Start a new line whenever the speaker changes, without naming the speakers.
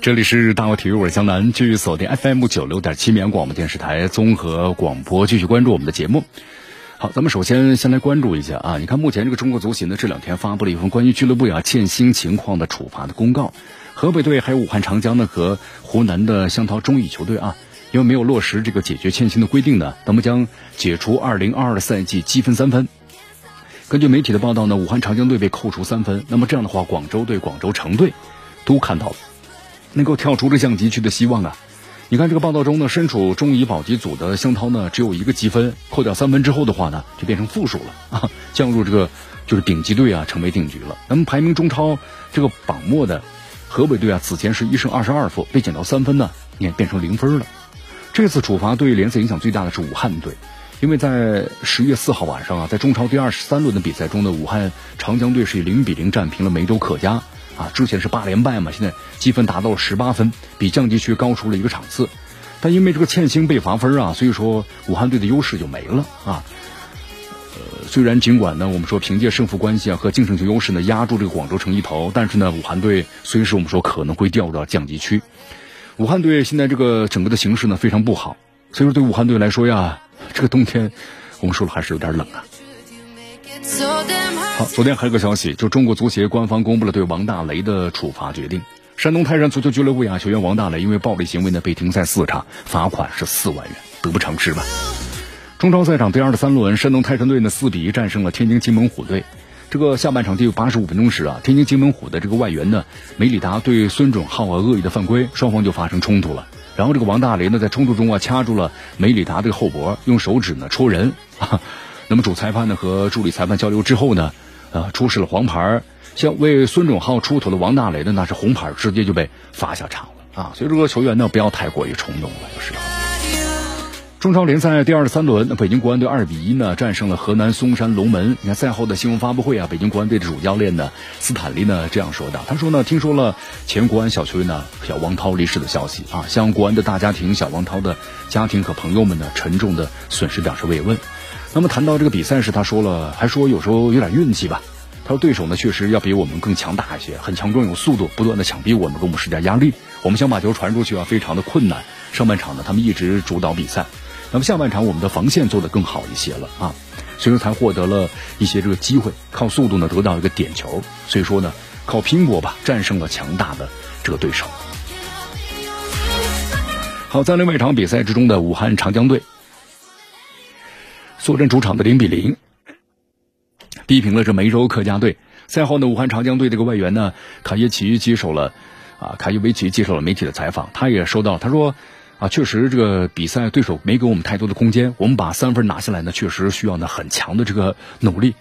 这里是大话体育，我是江南，继续锁定 FM 九六点七绵阳广播电视台综合广播，继续关注我们的节目。好，咱们首先先来关注一下啊，你看目前这个中国足协呢这两天发布了一份关于俱乐部呀欠薪情况的处罚的公告，河北队还有武汉长江呢和湖南的湘涛中乙球队啊，因为没有落实这个解决欠薪的规定呢，那么将解除二零二二赛季积分三分。根据媒体的报道呢，武汉长江队被扣除三分，那么这样的话，广州队、广州城队都看到了。能够跳出这降级区的希望啊！你看这个报道中呢，身处中乙保级组的湘涛呢，只有一个积分，扣掉三分之后的话呢，就变成负数了 啊，降入这个就是丙级队啊，成为定局了。那么排名中超这个榜末的河北队啊，此前是一胜二十二负，被减到三分呢，你看变成零分了。这次处罚对联赛影响最大的是武汉队，因为在十月四号晚上啊，在中超第二十三轮的比赛中呢，武汉长江队是以零比零战平了梅州客家。啊，之前是八连败嘛，现在积分达到了十八分，比降级区高出了一个场次。但因为这个欠薪被罚分啊，所以说武汉队的优势就没了啊。呃，虽然尽管呢，我们说凭借胜负关系啊和净胜球优势呢压住这个广州城一头，但是呢，武汉队随时我们说可能会掉入到降级区。武汉队现在这个整个的形势呢非常不好，所以说对武汉队来说呀，这个冬天我们说了还是有点冷啊。好，昨天还有个消息，就中国足协官方公布了对王大雷的处罚决定。山东泰山足球俱乐部呀，球员王大雷因为暴力行为呢被停赛四场，罚款是四万元，得不偿失吧。中超赛场第二十三轮，山东泰山队呢四比一战胜了天津津门虎队。这个下半场第八十五分钟时啊，天津津门虎的这个外援呢梅里达对孙准浩啊恶意的犯规，双方就发生冲突了。然后这个王大雷呢在冲突中啊掐住了梅里达的后脖，用手指呢戳人。那么主裁判呢和助理裁判交流之后呢？啊，出示了黄牌，像为孙准浩出头的王大雷呢，那是红牌，直接就被罚下场了啊！所以这个球员呢，不要太过于冲动了，有时候。中超联赛第二十三轮，那北京国安队二比一呢战胜了河南嵩山龙门。你看赛后的新闻发布会啊，北京国安队的主教练呢斯坦利呢这样说的，他说呢，听说了前国安小球员呢小王涛离世的消息啊，向国安的大家庭、小王涛的家庭和朋友们呢沉重的损失表示慰问。那么谈到这个比赛时，他说了，还说有时候有点运气吧。他说对手呢确实要比我们更强大一些，很强壮有速度，不断的抢逼我们，给我们施加压力。我们想把球传出去啊，非常的困难。上半场呢，他们一直主导比赛，那么下半场我们的防线做得更好一些了啊，所以说才获得了一些这个机会，靠速度呢得到一个点球。所以说呢，靠拼搏吧，战胜了强大的这个对手。好，在另外一场比赛之中的武汉长江队。坐镇主场的零比零，逼平了这梅州客家队。赛后呢，武汉长江队这个外援呢，卡耶奇接受了啊，卡耶维奇接受了媒体的采访。他也说到，他说啊，确实这个比赛对手没给我们太多的空间，我们把三分拿下来呢，确实需要呢很强的这个努力